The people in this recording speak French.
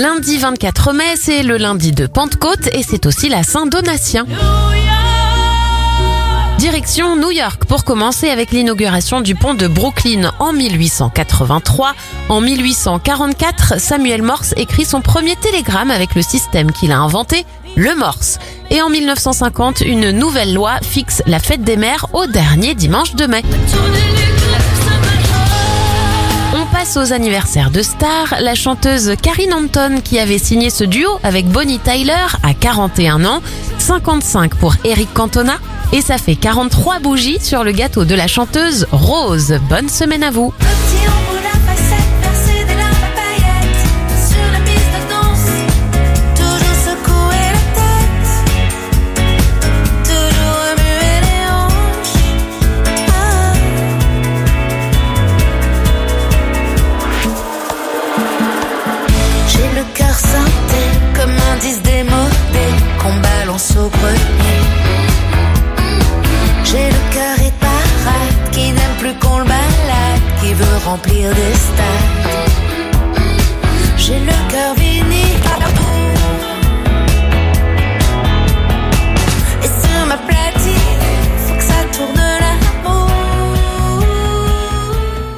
Lundi 24 mai, c'est le lundi de Pentecôte et c'est aussi la Saint-Donatien. Direction New York pour commencer avec l'inauguration du pont de Brooklyn en 1883. En 1844, Samuel Morse écrit son premier télégramme avec le système qu'il a inventé, le Morse. Et en 1950, une nouvelle loi fixe la fête des mères au dernier dimanche de mai. Passe aux anniversaires de stars. La chanteuse Karine Anton qui avait signé ce duo avec Bonnie Tyler à 41 ans, 55 pour Eric Cantona et ça fait 43 bougies sur le gâteau de la chanteuse Rose. Bonne semaine à vous. remplir de stages